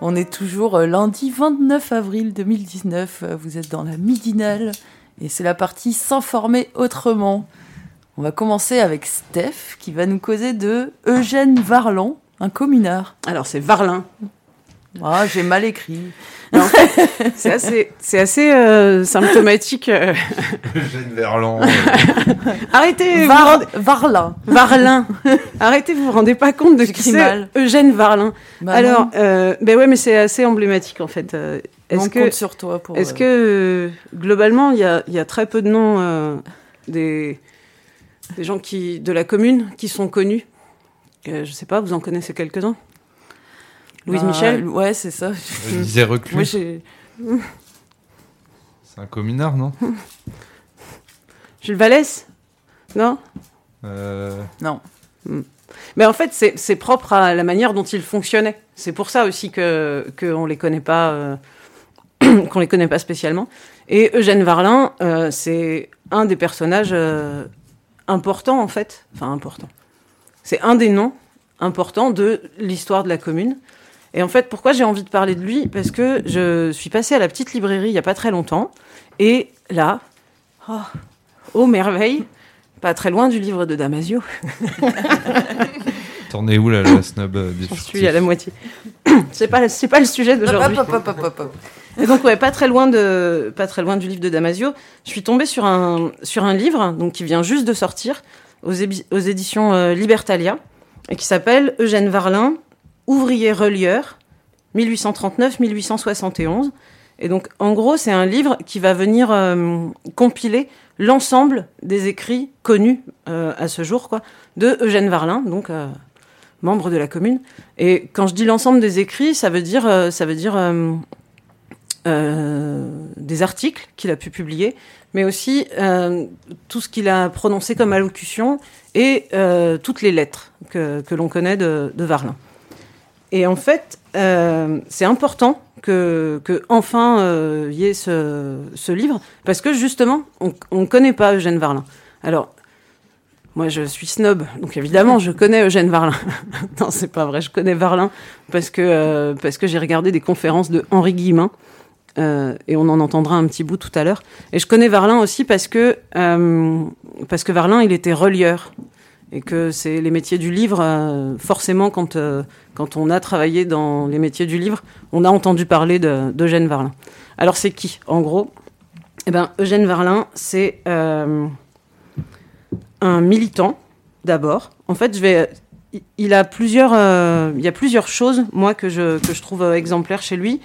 On est toujours euh, lundi 29 avril 2019. Euh, Vous êtes dans la midinale et c'est la partie s'informer autrement. On va commencer avec Steph qui va nous causer de Eugène Varlan, un communard. Alors c'est Varlin. Ah, j'ai mal écrit. C'est assez, c'est assez euh, symptomatique. euh. Eugène Verlan. Arrêtez, vous Var- rendez- Varlin. Varlin. Arrêtez, vous vous rendez pas compte de qui c'est. Eugène Varlin. Bah Alors, euh, ben ouais, mais c'est assez emblématique en fait. Euh, on Est-ce que, compte sur toi pour. est-ce euh, que globalement, il y a, il y a très peu de noms euh, des, des gens qui de la commune qui sont connus? Euh, je sais pas, vous en connaissez quelques-uns? Louise bah, Michel Ouais, c'est ça. Je disais reclus. Moi. C'est un communard, non? Jules Vallès? Non? Euh, Non. Mais en fait, c'est propre à la manière dont il fonctionnait. C'est pour ça aussi que qu'on les connaît pas, euh, qu'on les connaît pas spécialement. Et Eugène Varlin, euh, c'est un des personnages euh, importants en fait, enfin important. C'est un des noms importants de l'histoire de la commune. Et en fait, pourquoi j'ai envie de parler de lui? Parce que je suis passée à la petite librairie il y a pas très longtemps, et là, oh, oh merveille, pas très loin du livre de Damasio. T'en es où là, la snob euh, des Je suis à la moitié. c'est pas c'est pas le sujet d'aujourd'hui. Hop, hop, hop, hop, hop. Et donc ouais, pas très loin de pas très loin du livre de Damasio, je suis tombée sur un sur un livre donc qui vient juste de sortir aux, ébi- aux éditions euh, Libertalia et qui s'appelle Eugène Varlin, ouvrier relieur 1839-1871. Et donc en gros, c'est un livre qui va venir euh, compiler l'ensemble des écrits connus euh, à ce jour quoi de Eugène Varlin donc euh, membre de la commune. Et quand je dis l'ensemble des écrits, ça veut dire, ça veut dire des articles qu'il a pu publier, mais aussi tout ce qu'il a prononcé comme allocution et toutes les lettres que, que l'on connaît de Varlin. Et en fait, euh, c'est important que, que enfin euh, y ait ce, livre, parce que justement, on ne connaît pas Eugène Varlin. Alors, moi, je suis snob, donc évidemment, je connais Eugène Varlin. non, c'est pas vrai, je connais Varlin parce que, euh, que j'ai regardé des conférences de Henri Guillemin, et on en entendra un petit bout tout à l'heure. Et je connais Varlin aussi parce que, parce que Varlin, il était relieur. Et que c'est les métiers du livre, forcément, quand, quand on a travaillé dans les métiers du livre, on a entendu parler de- d'Eugène Varlin. Alors, c'est qui, en gros? Eh ben, Eugène Varlin, c'est euh, un militant, d'abord. En fait, je vais. il- a plusieurs, euh, il y a plusieurs choses, moi, que je, que je trouve euh, exemplaires chez lui.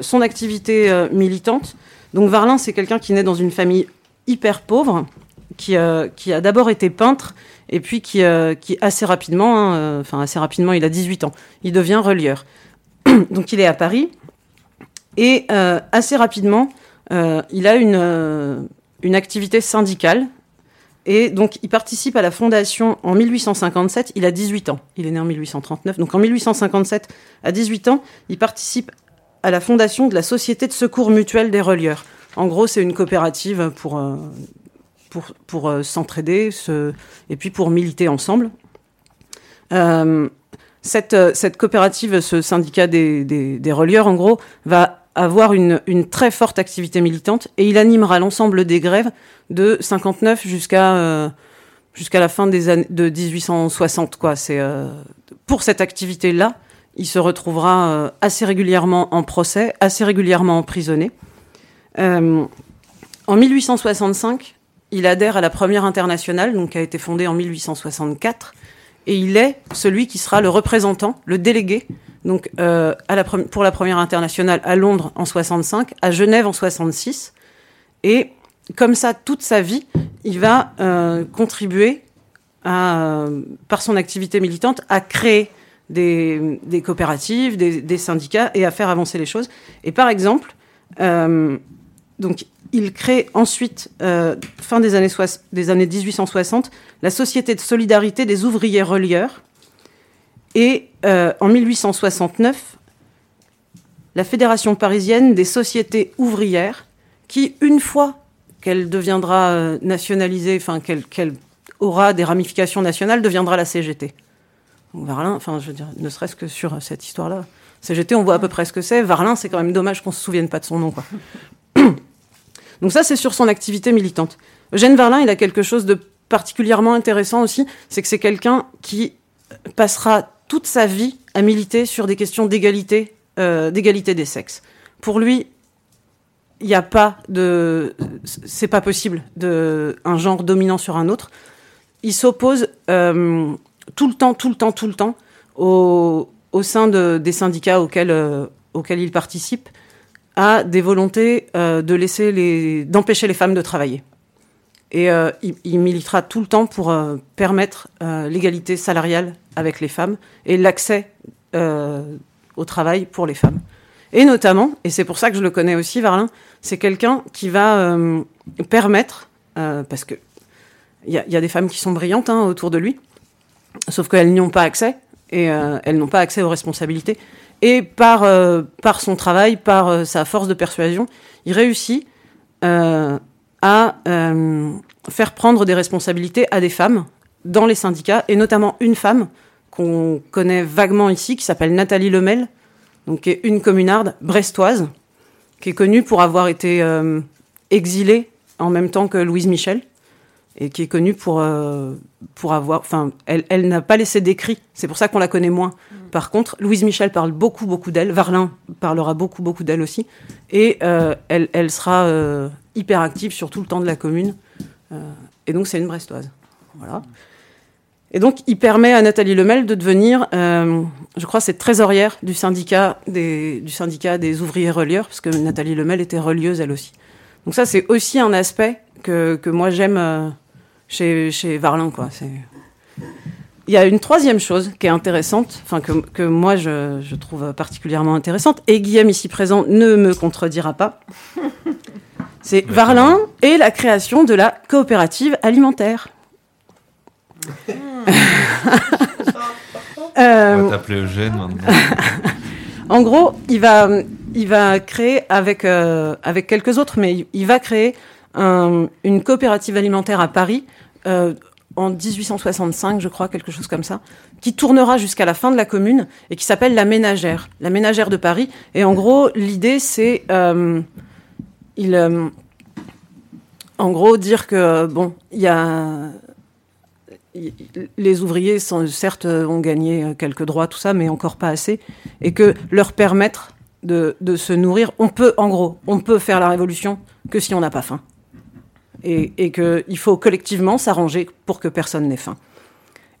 Son activité militante. Donc, Varlin, c'est quelqu'un qui naît dans une famille hyper pauvre, qui, qui a d'abord été peintre, et puis qui, euh, qui assez rapidement, hein, euh, enfin, assez rapidement, il a 18 ans, il devient relieur. Donc, il est à Paris, et euh, assez rapidement, il a une, une activité syndicale et donc, il participe à la fondation en 1857. Il a 18 ans. Il est né en 1839. Donc, en 1857, à 18 ans, il participe à la fondation de la Société de secours mutuel des relieurs. En gros, c'est une coopérative pour, pour, euh, s'entraider se- et puis pour militer ensemble. Euh, cette, euh, cette coopérative, ce syndicat des, relieurs, en gros, va avoir une, très forte activité militante et il animera l'ensemble des grèves de 59 jusqu'à la fin des années de 1860 quoi c'est pour cette activité là il se retrouvera assez régulièrement en procès assez régulièrement emprisonné en 1865 il adhère à la première internationale donc qui a été fondée en 1864 et il est celui qui sera le représentant le délégué donc euh, pour la première internationale à Londres en 65 à Genève en 66 et comme ça, toute sa vie, il va euh, contribuer euh, par son activité militante à créer des, coopératives, des, syndicats et à faire avancer les choses. Et par exemple, donc, il crée ensuite, euh, fin des années, soix- des années 1860, la Société de solidarité des ouvriers relieurs. Et euh, en 1869, la Fédération parisienne des sociétés ouvrières, qui, une fois qu'elle deviendra euh, nationalisée, enfin qu'elle aura des ramifications nationales, deviendra la CGT. Donc, Varlin, enfin, je veux dire, ne serait-ce que sur cette histoire-là. CGT, on voit à peu près ce que c'est. Varlin, c'est quand même dommage qu'on se souvienne pas de son nom, quoi. Donc ça, c'est sur son activité militante. Eugène Varlin, il a quelque chose de particulièrement intéressant aussi, c'est que c'est quelqu'un qui passera toute sa vie à militer sur des questions d'égalité, euh, d'égalité des sexes. Pour lui, il n'y a pas de, c'est pas possible de un genre dominant sur un autre. Il s'oppose euh, tout le temps, tout le temps, tout le temps au, au sein de, des syndicats auxquels, euh, auxquels il participe à des volontés euh, d'empêcher les femmes de travailler. Et euh, il, il militera tout le temps pour euh, permettre l'égalité salariale avec les femmes et l'accès au travail pour les femmes. Et notamment, et c'est pour ça que je le connais aussi, Varlin, c'est quelqu'un qui va permettre, parce que il y, a- des femmes qui sont brillantes hein, autour de lui, sauf qu'elles n'y ont pas accès et elles n'ont pas accès aux responsabilités. Et par, euh, par son travail, par euh, sa force de persuasion, il réussit euh, à faire prendre des responsabilités à des femmes dans les syndicats, et notamment une femme qu'on connaît vaguement ici, qui s'appelle Nathalie Lemel, donc qui est une communarde brestoise, qui est connue pour avoir été exilée en même temps que Louise Michel, et qui est connue pour, pour avoir... Enfin, elle, elle n'a pas laissé d'écrit, c'est pour ça qu'on la connaît moins. Par contre, Louise Michel parle beaucoup, beaucoup d'elle, Varlin parlera beaucoup, beaucoup d'elle aussi, et euh, elle, sera euh, hyper active sur tout le temps de la commune. Euh, et donc, c'est une brestoise. Voilà. Et donc, il permet à Nathalie Lemel de devenir, je crois, c'est trésorière du syndicat des, ouvriers relieurs, parce que Nathalie Lemel était relieuse elle aussi. Donc ça, c'est aussi un aspect que, moi j'aime chez, chez Varlin. Il y a une troisième chose qui est intéressante, enfin que, que moi je, je trouve particulièrement intéressante, et Guillaume ici présent ne me contredira pas. C'est Varlin et la création de la coopérative alimentaire. On Euh, va t'appeler Eugène maintenant. en gros, il va, il va créer avec, euh, avec quelques autres, mais il, il va créer un- une coopérative alimentaire à Paris euh, en 1865, je crois, quelque chose comme ça, qui tournera jusqu'à la fin de la commune et qui s'appelle la Ménagère, la Ménagère de Paris. Et en gros, l'idée, c'est euh, il, euh, en gros dire que bon, il y a les ouvriers, certes, euh, ont gagné euh, quelques droits, tout ça, mais encore pas assez, et que leur permettre de, de se nourrir, on peut, en gros, on peut faire la révolution que si on n'a pas faim. Et, qu'il faut collectivement s'arranger pour que personne n'ait faim.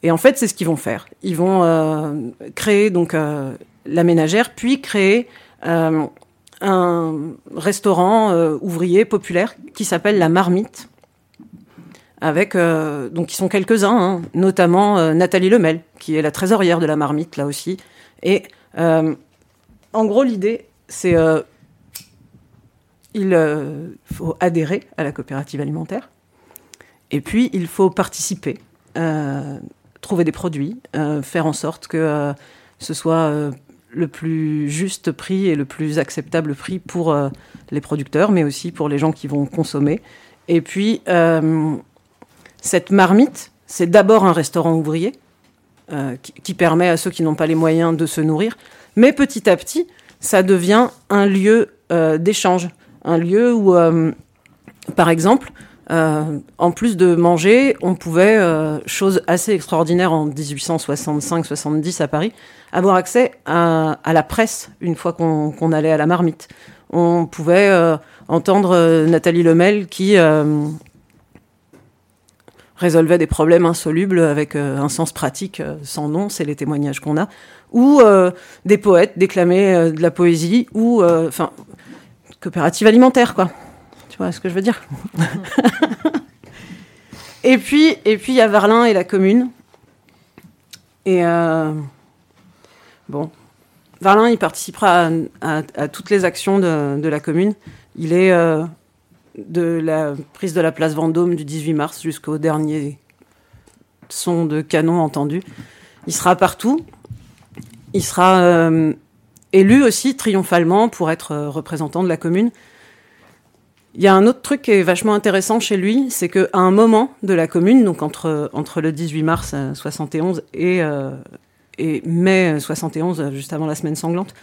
Et en fait, c'est ce qu'ils vont faire. Ils vont euh, créer donc euh, la ménagère, puis créer euh, un restaurant ouvrier populaire qui s'appelle la Marmite, avec donc ils sont quelques-uns, hein, notamment Nathalie Lemel, qui est la trésorière de la Marmite là aussi. Et en gros, l'idée, c'est il euh, faut adhérer à la coopérative alimentaire, et puis il faut participer, euh, trouver des produits, euh, faire en sorte que ce soit le plus juste prix et le plus acceptable prix pour les producteurs, mais aussi pour les gens qui vont consommer. Et puis, cette marmite, c'est d'abord un restaurant ouvrier qui, permet à ceux qui n'ont pas les moyens de se nourrir, mais petit à petit, ça devient un lieu d'échange, un lieu où, euh, par exemple, euh, en plus de manger, on pouvait, euh, chose assez extraordinaire en 1865-70 à Paris, avoir accès à, la presse une fois qu'on allait à la marmite. On pouvait entendre Nathalie Lemel qui résolvait des problèmes insolubles avec un sens pratique sans nom, c'est les témoignages qu'on a, ou des poètes déclamer euh, de la poésie, ou coopérative alimentaire quoi. Tu vois ce que je veux dire Et puis, et puis il y a Varlin et la commune. Et euh, bon, Varlin, il participera à, toutes les actions de, de la commune. Il est euh, de la prise de la place Vendôme du 18 mars jusqu'au dernier son de canon entendu. Il sera partout. Il sera euh, élu aussi triomphalement pour être euh, représentant de la commune. Il y a un autre truc qui est vachement intéressant chez lui, c'est qu'à un moment de la commune, donc entre, entre le 18 mars euh, 71 et, euh, et mai 71, euh, juste avant la semaine sanglante,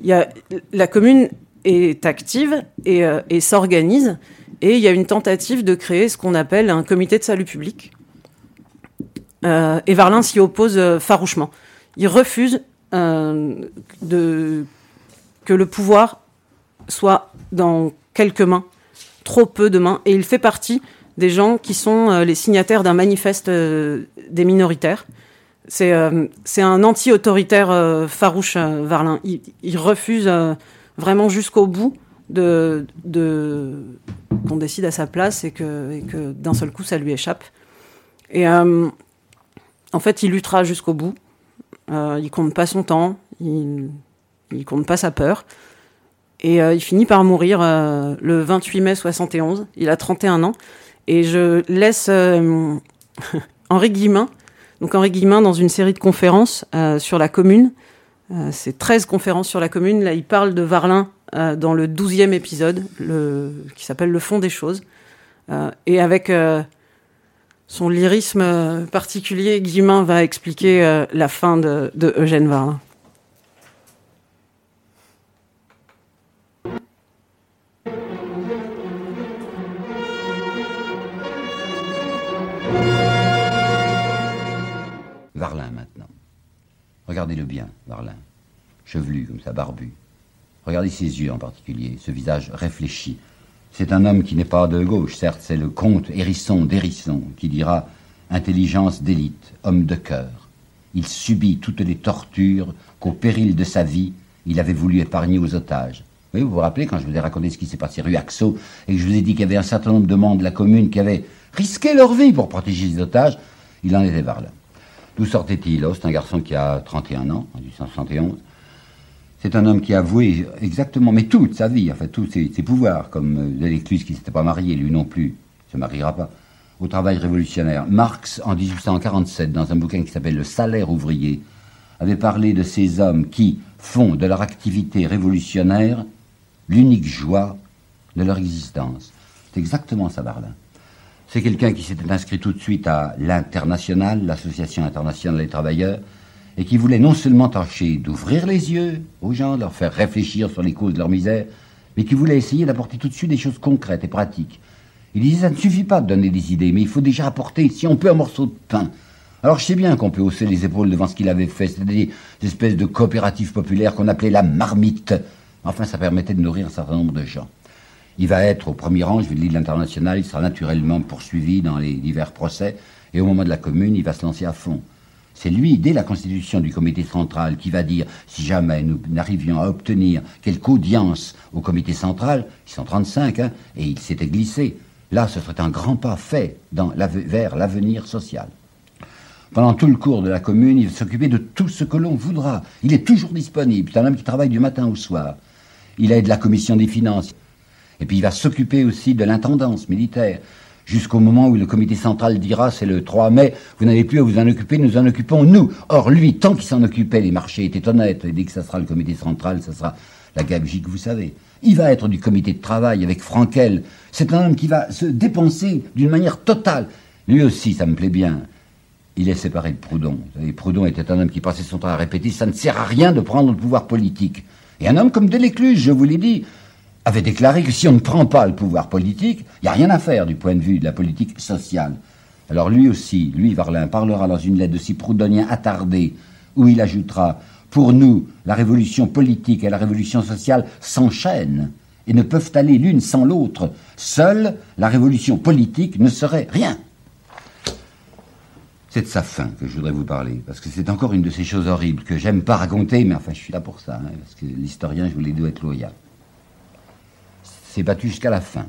il y a, la commune est active et, euh, et s'organise, et il y a une tentative de créer ce qu'on appelle un comité de salut public. Euh, et Varlin s'y oppose euh, farouchement. Il refuse euh, de, que le pouvoir soit dans quelques mains, trop peu de mains, et il fait partie des gens qui sont euh, les signataires d'un manifeste euh, des minoritaires. C'est euh, un anti-autoritaire euh, farouche, euh, Varlin. Il, refuse euh, vraiment jusqu'au bout de, de qu'on décide à sa place et que, que d'un seul coup ça lui échappe. Et euh, en fait, il luttera jusqu'au bout. Euh, il compte pas son temps, il, il compte pas sa peur. Et euh, il finit par mourir euh, le 28 mai 71. Il a 31 ans. Et je laisse euh, Henri Guillemin, donc Henri Guillemin dans une série de conférences sur la commune. C'est 13 conférences sur la commune. Là, il parle de Varlin dans le 12e épisode, qui s'appelle Le fond des choses. Et avec son lyrisme euh, particulier, Guillemin va expliquer euh, la fin de, de Eugène Varlin. Varlin maintenant. Regardez-le bien, Varlin. Chevelu comme ça, barbu. Regardez ses yeux en particulier, ce visage réfléchi. C'est un homme qui n'est pas de gauche, certes, c'est le comte Hérisson d'Hérisson qui dira intelligence d'élite, homme de cœur. Il subit toutes les tortures qu'au péril de sa vie, il avait voulu épargner aux otages. Vous vous rappelez quand je vous ai raconté ce qui s'est passé rue Axo et que je vous ai dit qu'il y avait un certain nombre de membres de la commune qui avaient risqué leur vie pour protéger les otages Il en était Varlin. D'où sortait-il? Oh, C'est un garçon qui a 31 ans, en 1871. C'est un homme qui a avoué exactement, mais toute sa vie, enfin tous ses, pouvoirs, comme euh, Delécluse qui ne s'était pas marié, lui non plus, se mariera pas, au travail révolutionnaire. Marx, en 1847, dans un bouquin qui s'appelle Le salaire ouvrier, avait parlé de ces hommes qui font de leur activité révolutionnaire l'unique joie de leur existence. C'est exactement ça, Barlin. C'est quelqu'un qui s'était inscrit tout de suite à l'International, l'Association internationale des travailleurs, et qui voulait non seulement tâcher d'ouvrir les yeux aux gens, de leur faire réfléchir sur les causes de leur misère, mais qui voulait essayer d'apporter tout de suite des choses concrètes et pratiques. Il disait, ça ne suffit pas de donner des idées, mais il faut déjà apporter, si on peut, un morceau de pain. Alors je sais bien qu'on peut hausser les épaules devant ce qu'il avait fait, c'est-à-dire des espèces de coopératives populaires qu'on appelait la marmite. Enfin, ça permettait de nourrir un certain nombre de gens. Il va être au premier rang, je vais le dire, l'international, il sera naturellement poursuivi dans les divers procès, et au moment de la commune, il va se lancer à fond. C'est lui, dès la constitution du comité central, qui va dire, si jamais nous n'arrivions à obtenir quelque audience au comité central, ils sont 35, hein, et il s'était glissé, là, ce serait un grand pas fait vers l'avenir social. Pendant tout le cours de la commune, il va s'occuper de tout ce que l'on voudra. Il est toujours disponible. C'est un homme qui travaille du matin au soir. Il aide la commission des finances. Et puis il va s'occuper aussi de l'intendance militaire. Jusqu'au moment où le comité central dira, c'est le 3 mai, vous n'avez plus à vous en occuper, nous en occupons nous. Or, lui, tant qu'il s'en occupait, les marchés étaient honnêtes. Et dès que ça sera le comité central, ça sera la gabegie que vous savez. Il va être du comité de travail avec Frankel. C'est un homme qui va se dépenser d'une manière totale. Lui aussi, ça me plaît bien. Il est séparé de Proudhon. Savez, Proudhon était un homme qui passait son temps à répéter ça ne sert à rien de prendre le pouvoir politique. Et un homme comme Delécluse, je vous l'ai dit, avait déclaré que si on ne prend pas le pouvoir politique, il n'y a rien à faire du point de vue de la politique sociale. Alors lui aussi, lui, Varlin, parlera dans une lettre de si proudhonien attardé, où il ajoutera Pour nous, la révolution politique et la révolution sociale s'enchaînent et ne peuvent aller l'une sans l'autre. Seule la révolution politique ne serait rien. C'est de sa fin que je voudrais vous parler, parce que c'est encore une de ces choses horribles que j'aime pas raconter, mais enfin je suis là pour ça, hein, parce que l'historien, je doit être loyal. C'est battu jusqu'à la fin.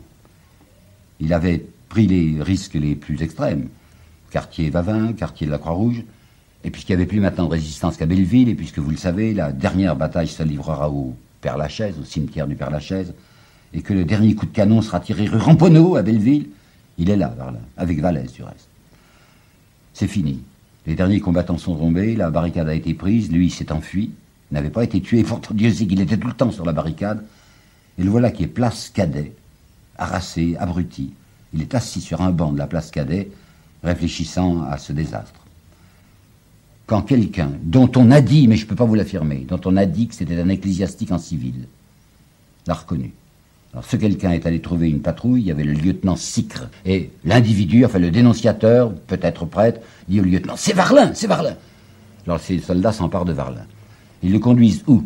Il avait pris les risques les plus extrêmes. Quartier Vavin, quartier de la Croix-Rouge. Et puisqu'il n'y avait plus maintenant de résistance qu'à Belleville, et puisque vous le savez, la dernière bataille se livrera au Père-Lachaise, au cimetière du Père-Lachaise, et que le dernier coup de canon sera tiré rue Ramponneau à Belleville, il est là, avec Vallès du reste. C'est fini. Les derniers combattants sont tombés, la barricade a été prise, lui s'est enfui, n'avait pas été tué, pourtant Dieu sait qu'il était tout le temps sur la barricade. Et le voilà qui est place Cadet, harassé, abruti. Il est assis sur un banc de la place Cadet, réfléchissant à ce désastre. Quand quelqu'un, dont on a dit, mais je ne peux pas vous l'affirmer, dont on a dit que c'était un ecclésiastique en civil, l'a reconnu. Alors ce quelqu'un est allé trouver une patrouille, il y avait le lieutenant Sicre, et l'individu, enfin le dénonciateur, peut-être prêtre, dit au lieutenant, c'est Varlin, c'est Varlin. Alors ces soldats s'emparent de Varlin. Ils le conduisent où?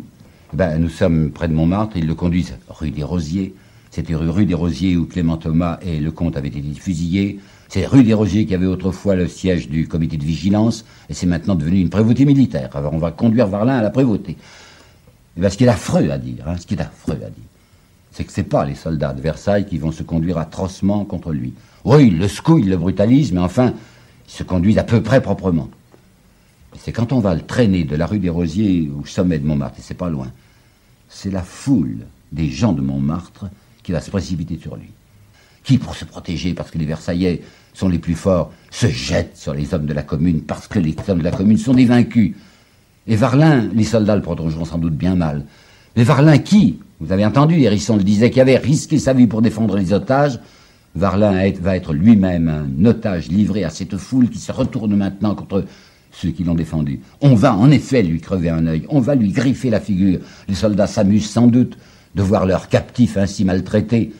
Ben, Nous sommes près de Montmartre, ils le conduisent rue des Rosiers. C'était rue des Rosiers où Clément Thomas et le comte avaient été fusillés. C'est rue des Rosiers qui avait autrefois le siège du comité de vigilance, et c'est maintenant devenu une prévôté militaire. Alors on va conduire Varlin à la prévôté. Et ben, ce qui est affreux à dire, hein, ce qui est affreux à dire, c'est que ce n'est pas les soldats de Versailles qui vont se conduire atrocement contre lui. Oui, ils le secouent, ils le brutalisent, mais enfin, ils se conduisent à peu près proprement. C'est quand on va le traîner de la rue des Rosiers au sommet de Montmartre, et c'est pas loin, c'est la foule des gens de Montmartre qui va se précipiter sur lui. Qui, pour se protéger, parce que les Versaillais sont les plus forts, se jette sur les hommes de la commune, parce que les hommes de la commune sont des vaincus. Et Varlin, les soldats le protégeront sans doute bien mal. Mais Varlin qui Vous avez entendu, Hérisson le disait, qui avait risqué sa vie pour défendre les otages. Varlin va être lui-même un otage livré à cette foule qui se retourne maintenant contre ceux qui l'ont défendu. On va en effet lui crever un œil, on va lui griffer la figure. Les soldats s'amusent sans doute de voir leur captif ainsi maltraité.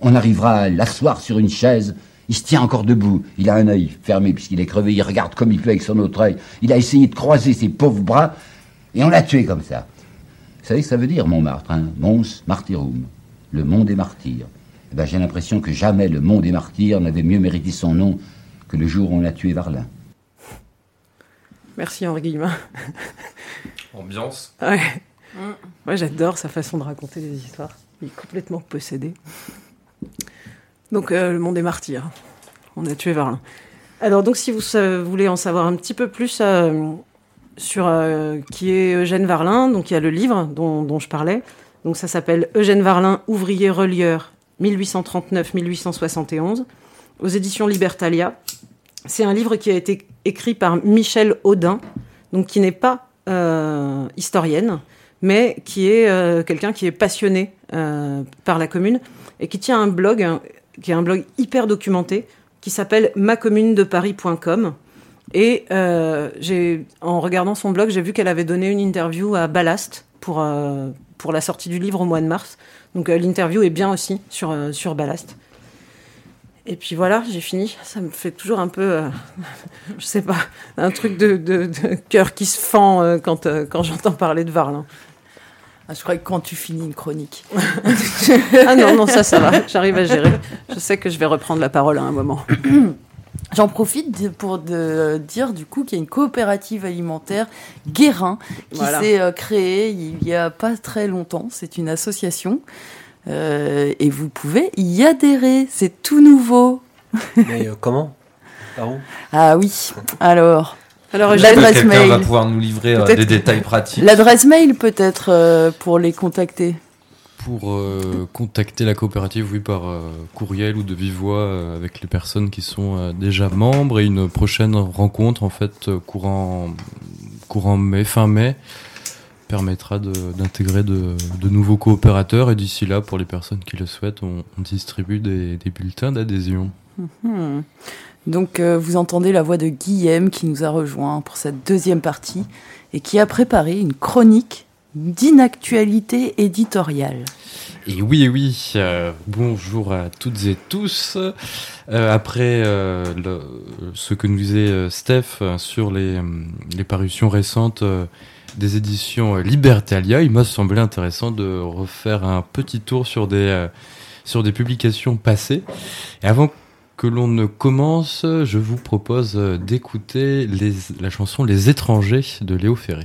On arrivera à l'asseoir sur une chaise. Il se tient encore debout. Il a un œil fermé puisqu'il est crevé. Il regarde comme il peut avec son autre œil. Il a essayé de croiser ses pauvres bras et on l'a tué comme ça. Vous savez ce que ça veut dire, Montmartre hein? Mons Martyrum, le mont des martyrs. Eh ben, J'ai l'impression que jamais le mont des martyrs n'avait mieux mérité son nom que le jour où on l'a tué Varlin. Merci Henri Guillemin. Ambiance. Ouais. Moi j'adore sa façon de raconter des histoires. Il est complètement possédé. Donc euh, le monde des martyrs. On a tué Varlin. Alors donc si vous euh, voulez en savoir un petit peu plus euh, sur euh, qui est Eugène Varlin, donc il y a le livre dont, dont je parlais. Donc ça s'appelle Eugène Varlin, ouvrier relieur 1839-1871 aux éditions Libertalia. C'est un livre qui a été écrit par Michel Audin, donc qui n'est pas euh, historienne, mais qui est euh, quelqu'un qui est passionné euh, par la commune et qui tient un blog, qui est un blog hyper documenté, qui s'appelle macommunedeparis.com. Et j'ai, en regardant son blog, j'ai vu qu'elle avait donné une interview à Ballast pour, pour la sortie du livre au mois de mars. Donc l'interview est bien aussi sur, sur Ballast. Et puis voilà, j'ai fini. Ça me fait toujours un peu, euh, je sais pas, un truc de, de, de cœur qui se fend euh, quand, euh, quand j'entends parler de Varlin. Ah, je crois que quand tu finis une chronique. Ah non, non, ça, ça va. J'arrive à gérer. Je sais que je vais reprendre la parole à un moment. J'en profite pour de dire du coup qu'il y a une coopérative alimentaire Guérin qui Voilà. s'est euh, créée il y a pas très longtemps. C'est une association Euh, et vous pouvez y adhérer. C'est tout nouveau. Mais euh, comment? Par où Ah oui. Alors Alors, L'adresse mail. va pouvoir nous livrer euh, Peut-être des détails pratiques. l'adresse mail peut-être euh, pour les contacter. Pour euh, contacter la coopérative, oui, par euh, courriel ou de vive voix euh, avec les personnes qui sont euh, déjà membres et une prochaine rencontre en fait courant courant mai, fin mai, permettra d'intégrer de, de nouveaux coopérateurs et d'ici là, pour les personnes qui le souhaitent, on, on distribue des, des bulletins d'adhésion. Hmm. Donc euh, vous entendez la voix de Guillaume qui nous a rejoint pour cette deuxième partie et qui a préparé une chronique d'inactualité éditoriale. Et oui, oui, euh, bonjour à toutes et tous. Euh, après euh, le- ce que nous disait Steph sur les, les parutions récentes euh, des éditions Libertalia, il m'a semblé intéressant de refaire un petit tour sur des, euh, sur des publications passées. Et avant que l'on ne commence, je vous propose d'écouter la chanson Les étrangers de Léo Ferré.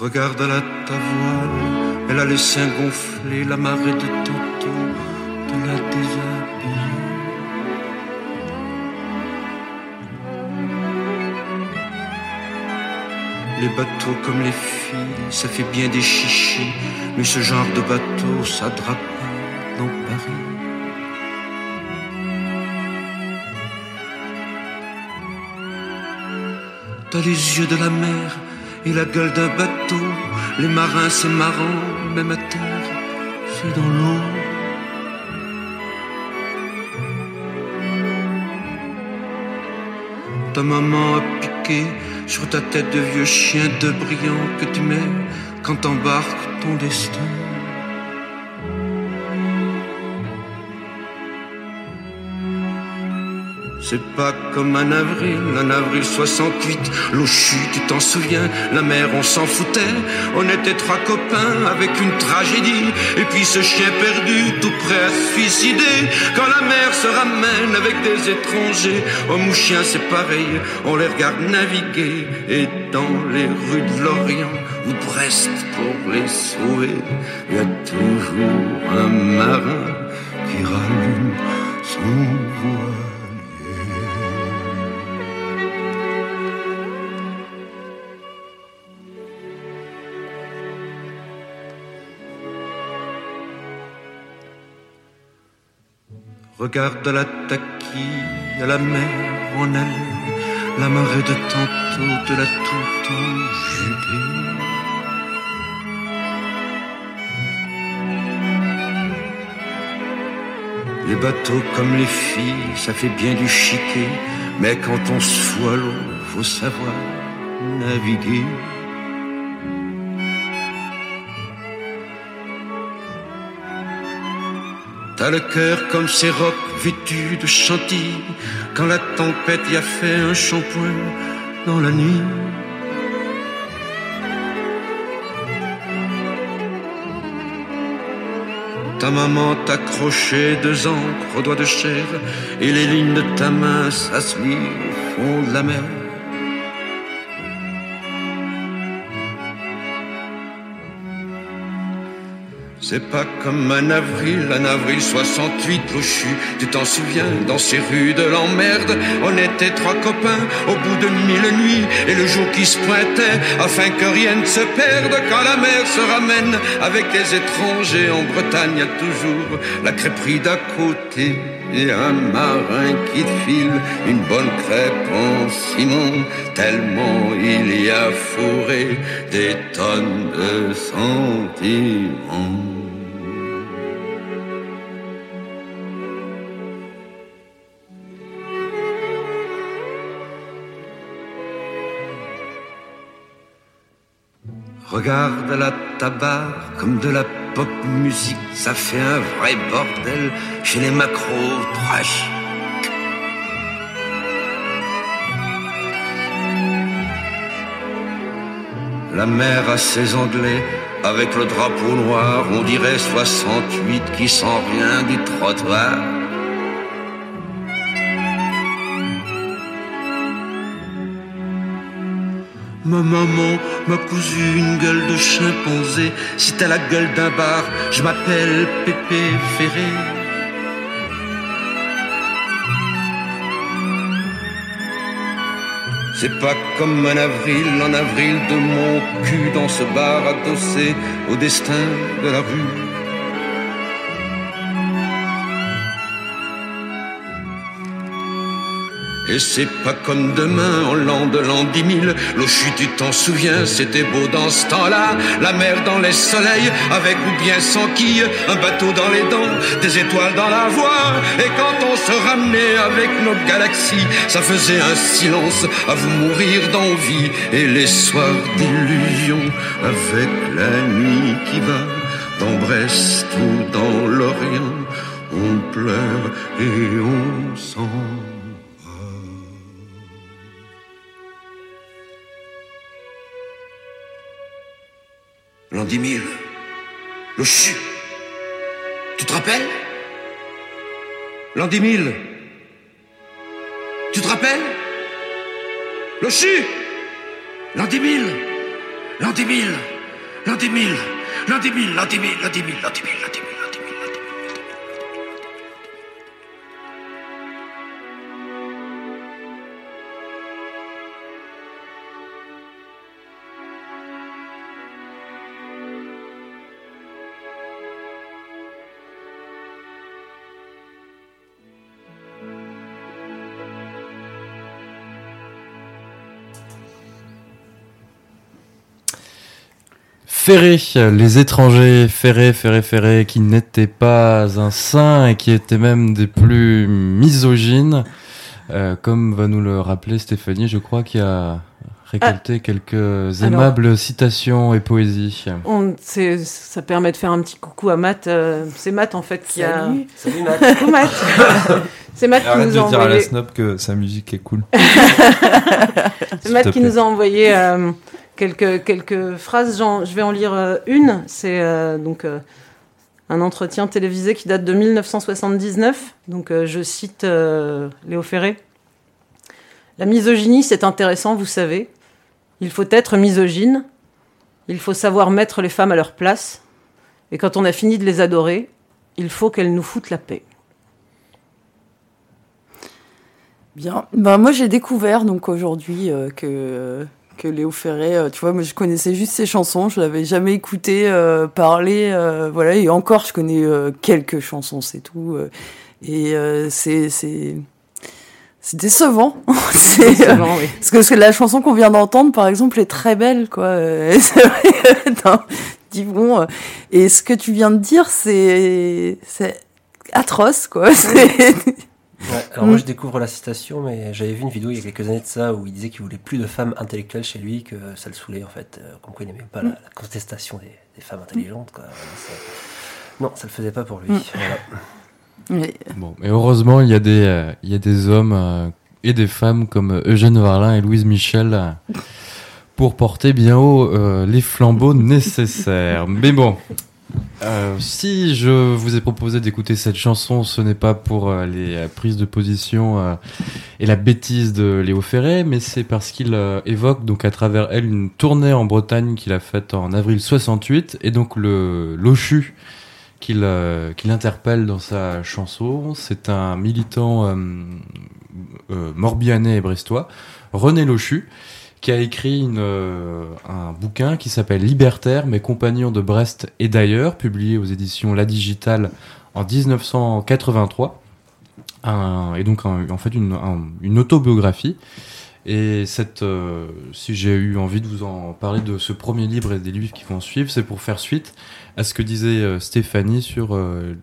Regarde la ta voile, elle a les seins gonflés, la marée de tantôt de la déshabiller. Les bateaux comme les filles, ça fait bien des chichis, mais ce genre de bateau, ça drape pas dans Paris. T'as les yeux de la mer la gueule d'un bateau. Les marins, c'est marrant, même à terre, c'est dans l'eau. Ta maman a piqué sur ta tête de vieux chien de brillant que tu mets quand t'embarques ton destin. C'est pas comme un avril, un avril 68, l'eau chute, tu t'en souviens, la mer on s'en foutait, on était trois copains avec une tragédie, et puis ce chien perdu tout prêt à se suicider, quand la mer se ramène avec des étrangers, hommes ou chiens c'est pareil, on les regarde naviguer, et dans les rues de l'Orient, ou Brest pour les sauver, il y a toujours un marin qui rallume son Regarde la taquille à la mer en allée, la marée de tantôt de la tout enjubée. Les bateaux comme les filles, ça fait bien du chiquet, mais quand on se fout à l'eau, faut savoir naviguer. T'as le cœur comme ces rocs vêtus de chantilly, quand la tempête y a fait un shampoing dans la nuit. Ta maman t'accrochait deux encres aux doigts de chair, et les lignes de ta main s'assoient au fond de la mer. C'est pas comme un avril, un avril 68, Louchu, tu t'en souviens, dans ces rues de l'emmerde, on était trois copains au bout de mille nuits, et le jour qui se pointait, afin que rien ne se perde, quand la mer se ramène avec les étrangers, en Bretagne, y a toujours la crêperie d'à côté, et un marin qui file une bonne crêpe en ciment, tellement il y a fourré des tonnes de sentiments. Regarde la tabac comme de la pop musique, ça fait un vrai bordel chez les macros trash. La mer a ses anglais avec le drapeau noir, on dirait 68 qui sent rien du trottoir. Ma maman m'a cousu une gueule de chimpanzé. Si t'as la gueule d'un bar, je m'appelle Pépé Ferré. C'est pas comme un avril, en avril de mon cul dans ce bar adossé au destin de la rue. Et c'est pas comme demain, en l'an de l'an dix mille. L'eau chute, tu t'en souviens, c'était beau dans ce temps-là. La mer dans les soleils, avec ou bien sans quille. Un bateau dans les dents, des étoiles dans la voie. Et quand on se ramenait avec nos galaxies, ça faisait un silence à vous mourir d'envie. Et les soirs d'illusion, avec la nuit qui va. Dans Brest ou dans l'Orient, on pleure et on s'en L'an dix mille. Le chu. Tu te rappelles? L'an dix mille. Tu te rappelles? Le chu L'an dix mille. l'an des mille, l'an des mille, l'an des mille, l'an des mille, l'an des mille, l'an des mille, l'an des mille. Ferré, les étrangers, Ferré, Ferré, Ferré, qui n'étaient pas un saint et qui étaient même des plus misogynes, euh, comme va nous le rappeler Stéphanie, je crois qu'il a récolté quelques aimables citations et poésies. On, c'est- ça permet de faire un petit coucou à Matt. euh, c'est Matt en fait qui a. Salut. Salut Matt. Coucou Matt. c'est Matt qui Arrête nous de a dire à la envoyé. snob que sa musique est cool. C'est Matt qui plaît. nous a envoyé euh, quelques, phrases. Je vais en lire euh, une. C'est euh, donc euh, un entretien télévisé qui date de 1979. Donc je cite Léo Ferré. La misogynie, c'est intéressant, vous savez. Il faut être misogyne. Il faut savoir mettre les femmes à leur place. Et quand on a fini de les adorer, il faut qu'elles nous foutent la paix. Bien. Ben, moi, j'ai découvert donc aujourd'hui que, que Léo Ferré, euh, tu vois, moi, je connaissais juste ses chansons, je l'avais jamais écouté euh, parler, euh, voilà, et encore, je connais euh, quelques chansons, c'est tout. euh, et euh, c'est. c'est c'est décevant. c'est, euh, oui. parce que, la chanson qu'on vient d'entendre, par exemple, est très belle, quoi. Euh, non, dis bon. euh, Et ce que tu viens de dire, c'est, c'est atroce, quoi. C'est, Ouais, alors moi je découvre la citation, mais j'avais vu une vidéo il y a quelques années de ça où il disait qu'il voulait plus de femmes intellectuelles chez lui, que ça le saoulait en fait, euh, comme quoi il n'aimait pas la, la contestation des, des femmes intelligentes. Quoi. Non, ça le faisait pas pour lui. Mm. Voilà. Mais- Bon, et heureusement, il y a des, euh, il y a des hommes euh, et des femmes comme Eugène Varlin et Louise Michel euh, pour porter bien haut euh, les flambeaux nécessaires. Mais bon, euh, si je vous ai proposé d'écouter cette chanson, ce n'est pas pour euh, les euh, prises de position et la bêtise de Léo Ferré, mais c'est parce qu'il évoque donc à travers elle une tournée en Bretagne qu'il a faite en avril 68 et donc le l'Ochu qu'il qu'il interpelle dans sa chanson. C'est un militant morbihanais et brestois, René Lochu, qui a écrit euh, un bouquin qui s'appelle Libertaire, mes compagnons de Brest et d'ailleurs, publié aux éditions La Digitale en 1983. Un- et donc en fait une, un- une autobiographie. Et cette, euh, si j'ai eu envie de vous en parler de ce premier livre et des livres qui vont suivre, c'est pour faire suite à ce que disait euh, Stéphanie sur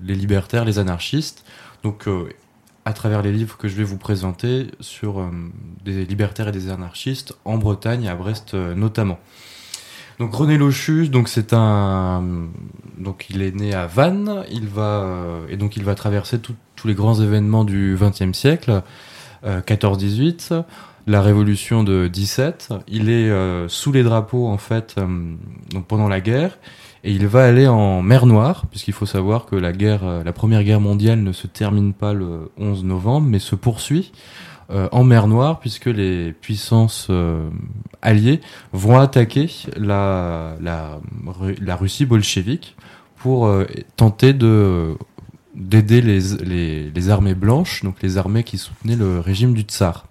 les libertaires, les anarchistes. Donc, à travers les livres que je vais vous présenter sur euh, des libertaires et des anarchistes en Bretagne et à Brest euh, notamment. Donc René Lochus, donc c'est un, donc il est né à Vannes, il va euh, et donc il va traverser tous les grands événements du XXe siècle, euh, 14-18, la Révolution de 17. Il est sous les drapeaux en fait, donc pendant la guerre. Et il va aller en mer Noire, puisqu'il faut savoir que la guerre, euh, la première guerre mondiale ne se termine pas le 11 novembre, mais se poursuit euh, en mer Noire, puisque les puissances euh, alliées vont attaquer la, la, Ru- la Russie bolchevique pour tenter de d'aider les, les armées blanches, donc les armées qui soutenaient le régime du tsar.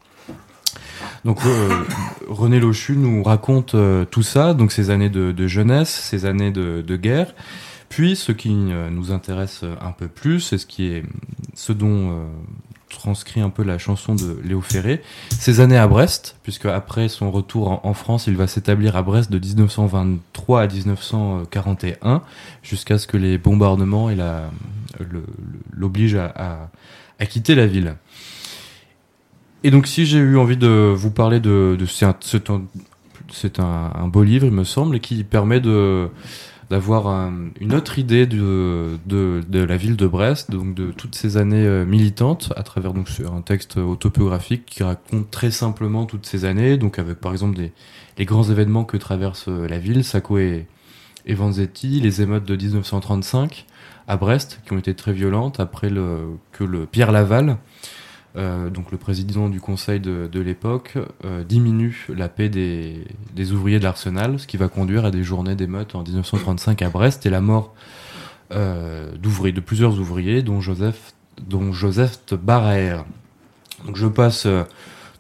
Donc euh, René Lochu nous raconte euh, tout ça, donc ces années de, jeunesse, ces années de, guerre. Puis ce qui euh, nous intéresse un peu plus, et ce qui est ce dont transcrit un peu la chanson de Léo Ferré, ces années à Brest, puisque après son retour en, France, il va s'établir à Brest de 1923 à 1941, jusqu'à ce que les bombardements l'obligent à quitter la ville. Et donc, si j'ai eu envie de vous parler de, de c'est un, c'est un, un, beau livre, il me semble, et qui permet de d'avoir un- une autre idée de, de, de la ville de Brest, donc de toutes ces années euh, militantes, à travers donc un texte autobiographique qui raconte très simplement toutes ces années, donc avec par exemple des, les grands événements que traverse euh, la ville, Sacco et, et Vanzetti, les émeutes de 1935 à Brest, qui ont été très violentes après le, que le Pierre Laval euh, donc le président du conseil de, de l'époque, euh, diminue la paix des, des ouvriers de l'Arsenal, ce qui va conduire à des journées d'émeutes en 1935 à Brest et la mort euh, de plusieurs ouvriers, dont Joseph, dont Joseph Barrer. Donc je passe euh,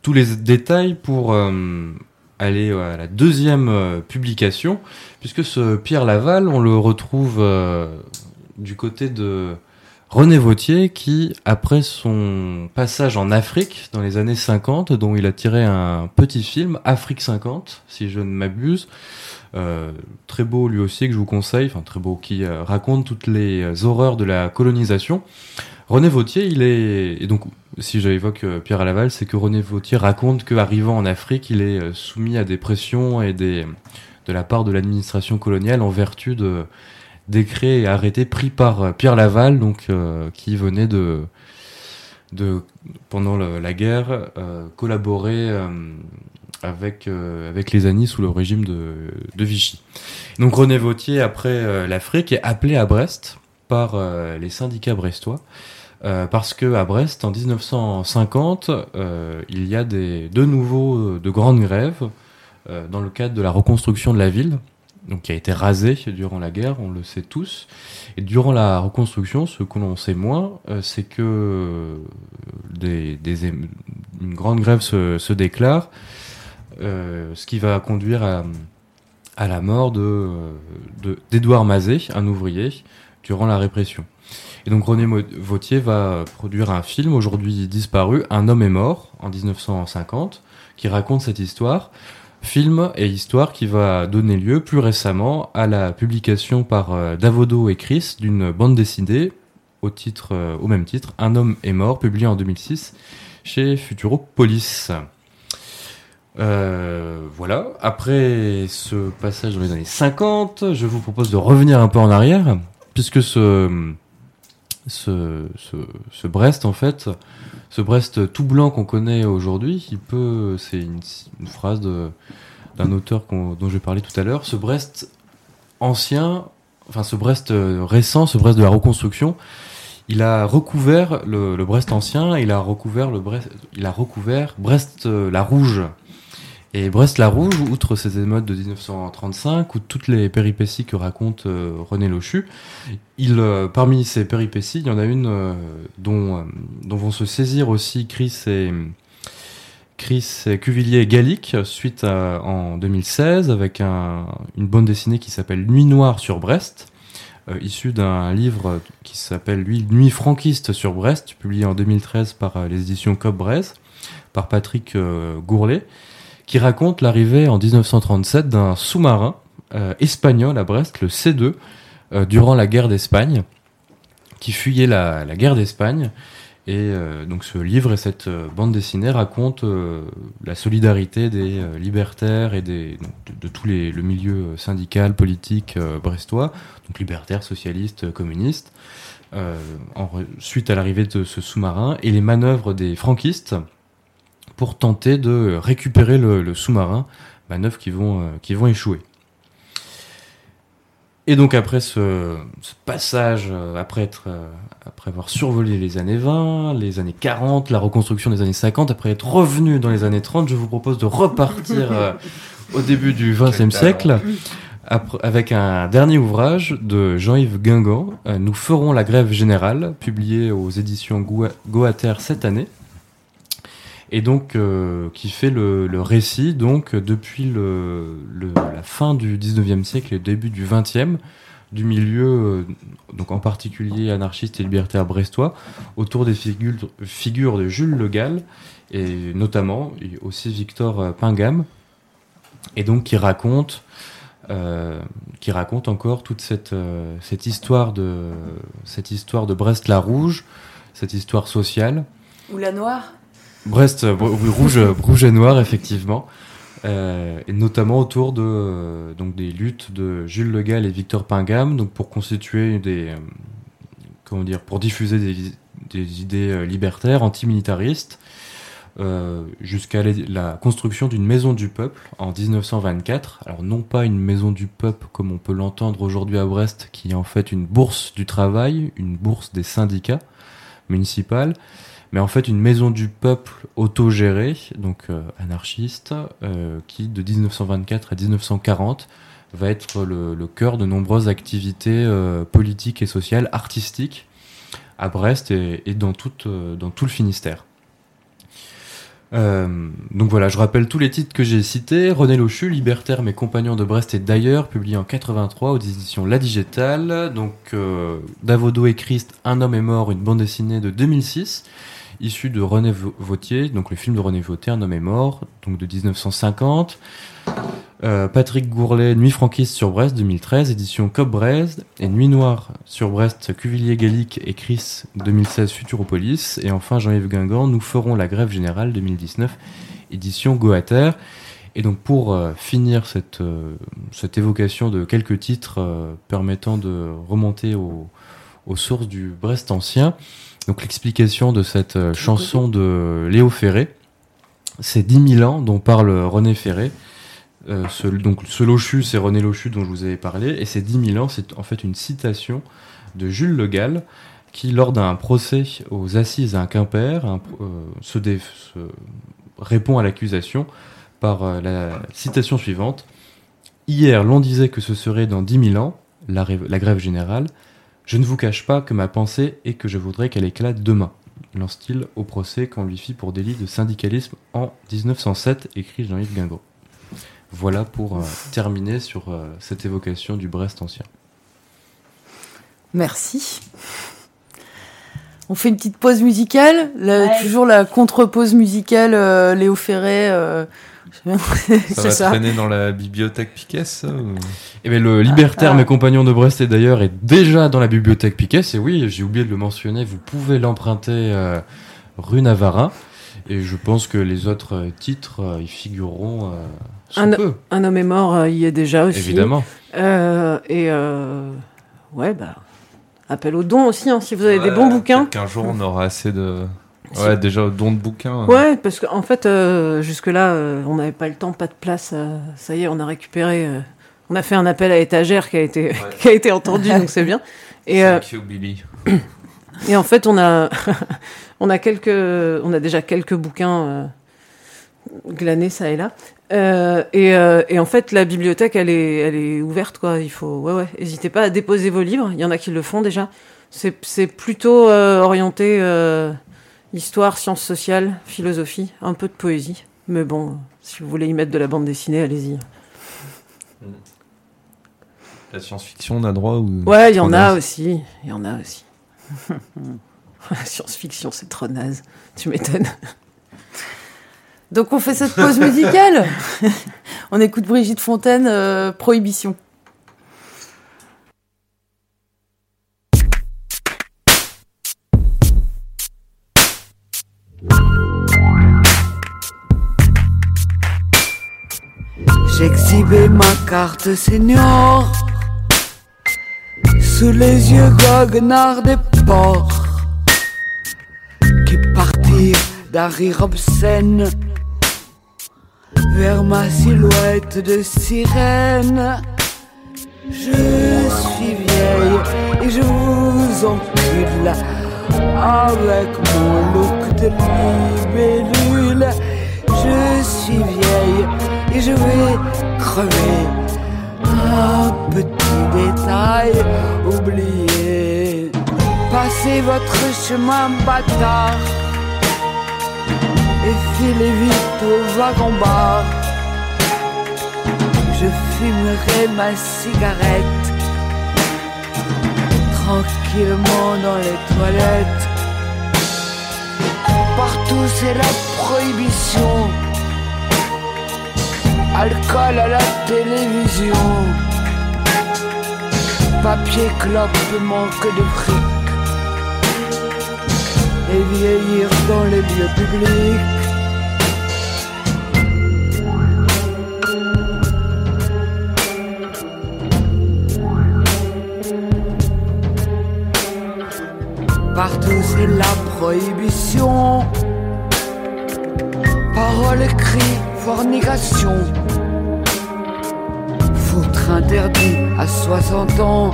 tous les détails pour euh, aller à la deuxième euh, publication, puisque ce Pierre Laval, on le retrouve du côté de René Vautier, qui, après son passage en Afrique dans les années 50, dont il a tiré un petit film, Afrique 50, si je ne m'abuse, euh, très beau lui aussi, que je vous conseille, enfin très beau, qui euh, raconte toutes les euh, horreurs de la colonisation. René Vautier, il est... Et donc, si j'évoque Pierre Laval, c'est que René Vautier raconte qu'arrivant en Afrique, il est soumis à des pressions et des... de la part de l'administration coloniale en vertu de décrets et arrêtés pris par euh, Pierre Laval, donc euh, qui venait de, de pendant la guerre euh, collaborer avec avec les Anis sous le régime de, de Vichy. Donc René Vautier après l'Afrique est appelé à Brest par les syndicats brestois. parce que à Brest, en 1950, euh, il y a des, de nouveau de grandes grèves dans le cadre de la reconstruction de la ville, donc qui a été rasée durant la guerre, on le sait tous. Et durant la reconstruction, ce que l'on sait moins, euh, c'est que euh, des, des une grande grève se, se déclare, euh, ce qui va conduire à, à la mort de de- d'Édouard Mazet, un ouvrier, durant la répression. Et donc René Vautier va produire un film aujourd'hui disparu, Un homme est mort, en 1950, qui raconte cette histoire. Film et histoire qui va donner lieu plus récemment à la publication par euh, Davodo et Chris d'une bande dessinée euh, au même titre, Un homme est mort, publié en 2006 chez Futuropolis. Euh, voilà. Après ce passage dans les années 50, je vous propose de revenir un peu en arrière, puisque ce, ce, Brest, en fait, ce Brest tout blanc qu'on connaît aujourd'hui, il peut, c'est une, phrase d'un auteur dont je parlais tout à l'heure, ce Brest ancien, enfin ce Brest euh, récent, ce Brest de la reconstruction, il a recouvert le, le Brest ancien, il a recouvert le Brest, il a recouvert Brest euh, la Rouge. Et Brest la Rouge, outre ces émeutes de 1935 ou toutes les péripéties que raconte euh, René Lochu, il, euh, parmi ces péripéties, il y en a une euh, dont, dont vont se saisir aussi Chris et Chris Cuvillier Gallic suite à, en 2016 avec un, une bande dessinée qui s'appelle Nuit noire sur Brest, issue d'un livre qui s'appelle lui Nuit franquiste sur Brest, publié en 2013 par les éditions Cobb par Patrick Gourlet, qui raconte l'arrivée en 1937 d'un sous-marin euh, espagnol à Brest, le C2, euh, durant la guerre d'Espagne, qui fuyait la, la guerre d'Espagne. Et euh, donc ce livre et cette euh, bande dessinée racontent euh, la solidarité des euh, libertaires et des, donc, de, de tous les, le milieu syndical, politique brestois, donc libertaires, socialistes, communistes, en suite à l'arrivée de ce sous-marin et les manœuvres des franquistes pour tenter de récupérer le, le sous-marin, manœuvres qui vont, euh, qui vont échouer. Et donc après ce, ce passage, euh, après, être, euh, après avoir survolé les années 20, les années 40, la reconstruction des années 50, après être revenu dans les années 30, je vous propose de repartir au début du XXe siècle. Après- avec un dernier ouvrage de Jean-Yves Guingamp, Nous ferons la grève générale, publié aux éditions Goa- Goater cette année et donc euh, qui fait le, récit donc depuis la fin du 19e siècle et le début du 20e du milieu euh, donc en particulier anarchiste et libertaire brestois autour des figures, de Jules Le Gall et notamment aussi Victor euh, Pingam et donc qui raconte qui raconte encore toute cette cette histoire de cette histoire de Brest la Rouge cette histoire sociale. Ou la noire Brest, euh, rouge, euh, rouge et noir, effectivement. Euh, et notamment autour de, donc des luttes de Jules Le Gall et Victor Pingam, donc pour des, comment diffuser des, des idées libertaires, antimilitaristes, jusqu'à la- la construction d'une maison du peuple en 1924. Alors non pas une maison du peuple comme on peut l'entendre aujourd'hui à Brest, qui est en fait une bourse du travail, une bourse des syndicats municipaux, mais en fait une maison du peuple autogérée, donc euh, anarchiste, euh, qui de 1924 à 1940 va être le, le cœur de nombreuses activités euh, politiques et sociales, artistiques, à Brest et, et dans, euh, dans tout le Finistère. Euh, donc voilà, je rappelle tous les titres que j'ai cités. René Lochu, Libertaire, mes compagnons de Brest et d'ailleurs, publié en 83 aux éditions La Digitale. Donc euh, Davodo et Christ, Un homme est mort, une bande dessinée de 2006, issue de René Vau- Vautier, donc le film de René Vautier, Un homme est mort, donc de 1950. Euh, Patrick Gourlet, Nuit franquiste sur Brest 2013, édition Cop Brest, et Nuit noire sur Brest, Cuvillier Gallic et Chris 2016 Futuropolis, et enfin Jean-Yves Guingamp, Nous ferons la grève générale 2019, édition Goater. Et donc pour euh, finir cette, euh, cette évocation de quelques titres permettant de remonter au- aux sources du Brest ancien, donc l'explication de cette euh, chanson de Léo Ferré, c'est 10 000 ans dont parle René Ferré. Euh, ce, donc ce Lochu, c'est René Lochu dont je vous avais parlé, et ces 10 000 ans, c'est en fait une citation de Jules Le Gall, qui lors d'un procès aux assises à Quimper un euh, se, dé- se répond à l'accusation par euh, la citation suivante. Hier, l'on disait que ce serait dans 10 000 ans, la grève générale. Je ne vous cache pas que ma pensée est que je voudrais qu'elle éclate demain. Lance-t-il au procès qu'on lui fit pour délit de syndicalisme en 1907, écrit Jean-Yves Guingamp. Voilà pour euh, terminer sur euh, cette évocation du Brest ancien. Merci. On fait une petite pause musicale. La- Ouais. Toujours la contre-pause musicale euh, Léo Ferré. Ça va ça. traîner dans la bibliothèque Piquet, ça ou- Et bien le libertaire, Ah. mes compagnons de Brest et d'ailleurs, est déjà dans la bibliothèque Piquet. Et oui, j'ai oublié de le mentionner, vous pouvez l'emprunter euh, rue Navarin. Et je pense que les autres euh, titres euh, y figureront euh, sous Un- peu, Un homme est mort, euh, y est déjà aussi. évidemment. Euh, et euh, ouais, bah, appel aux dons aussi, hein, si vous avez des bons bouquins. qu'un jour on aura assez de. Ouais, déjà don de bouquins. Ouais, parce qu'en fait, euh, jusque-là, euh, on n'avait pas le temps, pas de place. euh, ça y est, on a récupéré. euh, on a fait un appel à étagère qui a été, qui a été entendu, donc c'est bien. Et, euh, Thank you, Billy. et en fait, on a, on a quelques, on a déjà quelques bouquins euh, glanés ça et là. Euh, et, euh, et en fait, la bibliothèque, elle est, elle est ouverte, quoi. Il faut, ouais, ouais. N'hésitez pas à déposer vos livres. Il y en a qui le font déjà. C'est, c'est plutôt euh, orienté euh, histoire, sciences sociales, philosophie, un peu de poésie. Mais bon, si vous voulez y mettre de la bande dessinée, allez-y. La science-fiction, on a droit ou Ouais, il y en a aussi. Il y en a aussi. Science-fiction, c'est trop naze. Tu m'étonnes. Donc on fait cette pause musicale. on écoute Brigitte Fontaine, euh, Prohibition. J'exhibais ma carte senior sous les yeux goguenards des porcs qui partirent d'un rire obscène vers ma silhouette de sirène. Je suis vieille et je vous encule avec mon look de libellule. Je suis vieille et je vais crever. Un petit détail oublié. Passez votre chemin bâtard et filez vite au wagon-bar. Je fumerai ma cigarette tranquillement dans les toilettes. Partout c'est la prohibition. Alcool à la télévision. Papier clope manque de fric. Et vieillir dans les lieux publics. Partout c'est la prohibition. Paroles, cris, fornication. Interdit à 60 ans.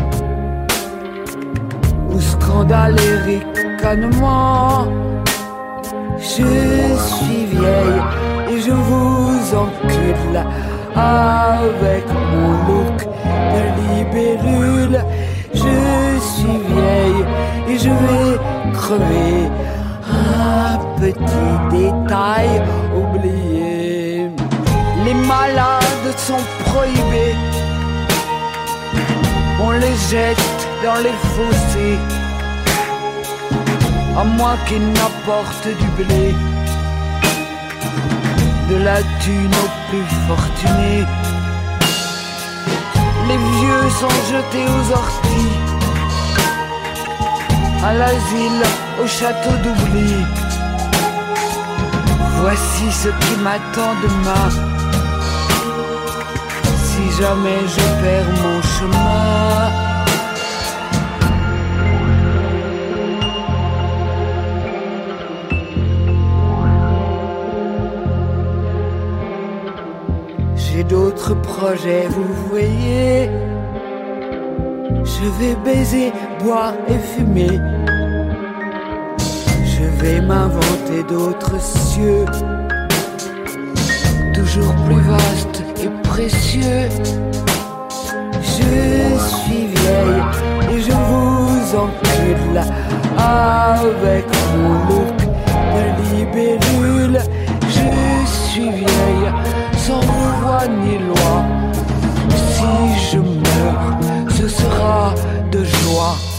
Ou scandale et ricanement. Je suis vieille et je vous encule avec mon look de libellule. Je suis vieille et je vais crever. Un petit détail oublié. Les malades sont prohibés. On les jette dans les fossés. À moins qu'ils n'apportent du blé de la thune aux plus fortunés. Les vieux sont jetés aux orties, à l'asile, au château d'oubli. Voici ce qui m'attend demain, jamais je perds mon chemin. J'ai d'autres projets, vous voyez. Je vais baiser, boire et fumer. Je vais m'inventer d'autres cieux, toujours plus vastes Je suis vieille et je vous encule avec mon look de libellule. Je suis vieille sans voix ni loi. Si je meurs, ce sera de joie.